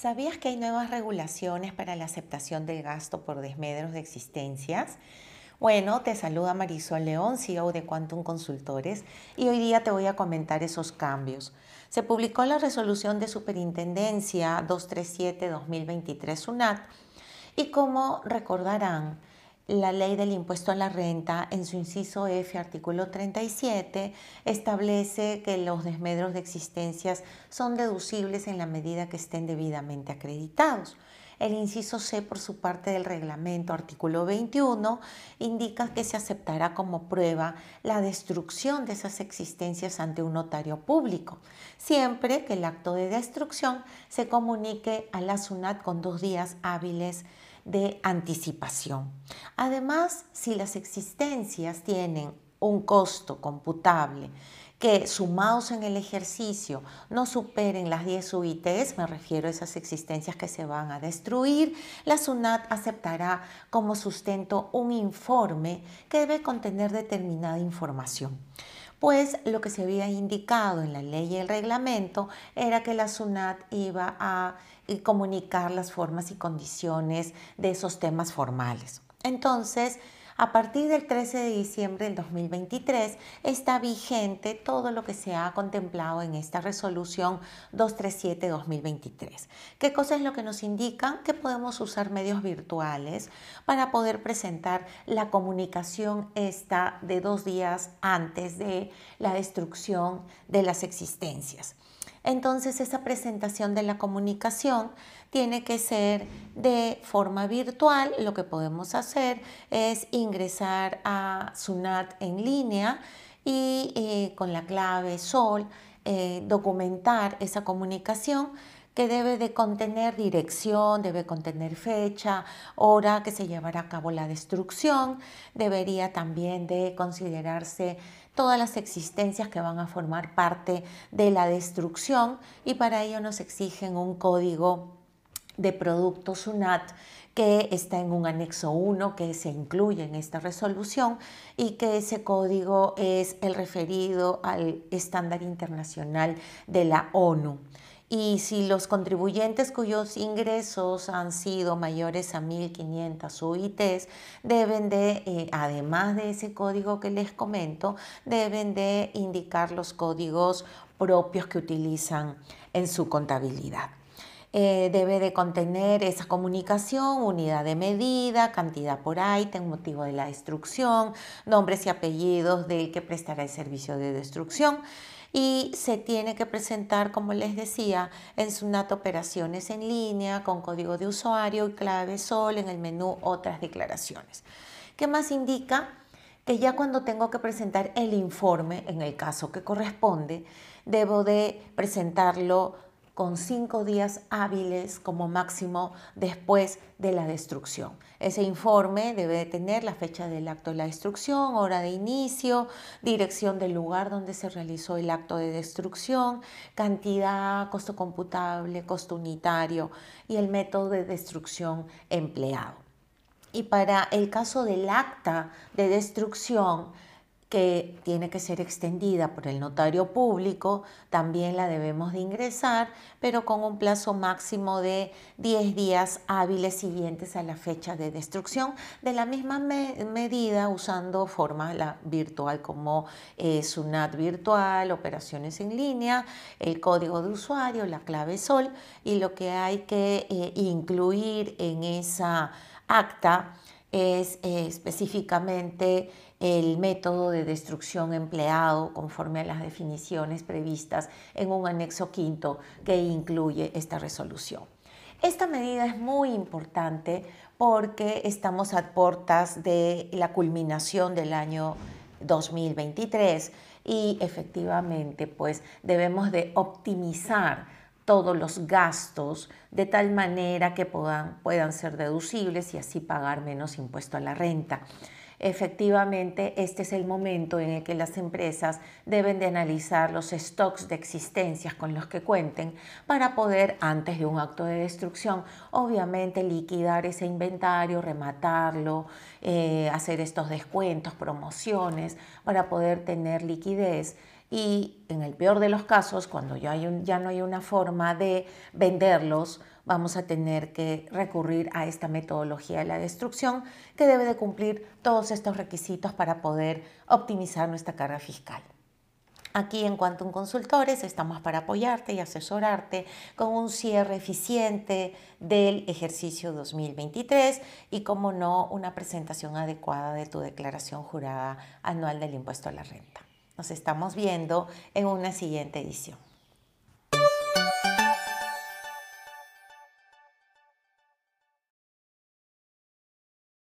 ¿Sabías que hay nuevas regulaciones para la aceptación del gasto por desmedros de existencias? Bueno, te saluda Marisol León, CEO de Quantum Consultores, y hoy día te voy a comentar esos cambios. Se publicó la resolución de Superintendencia 237-2023 SUNAT y como recordarán, la ley del impuesto a la renta, en su inciso F, artículo 37, establece que los desmedros de existencias son deducibles en la medida que estén debidamente acreditados. El inciso C, por su parte del reglamento, artículo 21, indica que se aceptará como prueba la destrucción de esas existencias ante un notario público, siempre que el acto de destrucción se comunique a la SUNAT con dos días hábiles de anticipación. Además, si las existencias tienen un costo computable que sumados en el ejercicio no superen las 10 UITs, me refiero a esas existencias que se van a destruir, la SUNAT aceptará como sustento un informe que debe contener determinada información pues lo que se había indicado en la ley y el reglamento era que la SUNAT iba a eh, comunicar las formas y condiciones de esos temas formales. Entonces, a partir del 13 de diciembre del 2023 está vigente todo lo que se ha contemplado en esta resolución 237-2023. ¿Qué cosa es lo que nos indican? Que podemos usar medios virtuales para poder presentar la comunicación esta de dos días antes de la destrucción de las existencias. Entonces esa presentación de la comunicación tiene que ser de forma virtual. Lo que podemos hacer es ingresar a SUNAT en línea y eh, con la clave SOL eh, documentar esa comunicación que debe de contener dirección, debe contener fecha, hora que se llevará a cabo la destrucción, debería también de considerarse todas las existencias que van a formar parte de la destrucción y para ello nos exigen un código de producto SUNAT que está en un anexo 1 que se incluye en esta resolución y que ese código es el referido al estándar internacional de la ONU y si los contribuyentes cuyos ingresos han sido mayores a 1.500 UITs deben de, eh, además de ese código que les comento, deben de indicar los códigos propios que utilizan en su contabilidad. Eh, debe de contener esa comunicación, unidad de medida, cantidad por ítem, motivo de la destrucción, nombres y apellidos del que prestará el servicio de destrucción y se tiene que presentar, como les decía, en SUNAT operaciones en línea con código de usuario y clave SOL en el menú otras declaraciones. ¿Qué más indica? Que ya cuando tengo que presentar el informe, en el caso que corresponde, debo de presentarlo con cinco días hábiles como máximo después de la destrucción. Ese informe debe tener la fecha del acto de la destrucción, hora de inicio, dirección del lugar donde se realizó el acto de destrucción, cantidad, costo computable, costo unitario y el método de destrucción empleado. Y para el caso del acta de destrucción, que tiene que ser extendida por el notario público, también la debemos de ingresar, pero con un plazo máximo de 10 días hábiles siguientes a la fecha de destrucción, de la misma medida usando forma virtual como eh, SUNAT virtual, operaciones en línea, el código de usuario, la clave SOL y lo que hay que eh, incluir en esa acta es eh, específicamente el método de destrucción empleado conforme a las definiciones previstas en un anexo quinto que incluye esta resolución. Esta medida es muy importante porque estamos a puertas de la culminación del año 2023 y efectivamente pues debemos de optimizar todos los gastos de tal manera que puedan, puedan ser deducibles y así pagar menos impuesto a la renta. Efectivamente este es el momento en el que las empresas deben de analizar los stocks de existencias con los que cuenten para poder, antes de un acto de destrucción, obviamente liquidar ese inventario, rematarlo, eh, hacer estos descuentos, promociones, para poder tener liquidez y en el peor de los casos, cuando ya, no hay una forma de venderlos, vamos a tener que recurrir a esta metodología de la destrucción que debe de cumplir todos estos requisitos para poder optimizar nuestra carga fiscal. Aquí en Quantum Consultores estamos para apoyarte y asesorarte con un cierre eficiente del ejercicio 2023 y, como no, una presentación adecuada de tu declaración jurada anual del impuesto a la renta. Nos estamos viendo en una siguiente edición.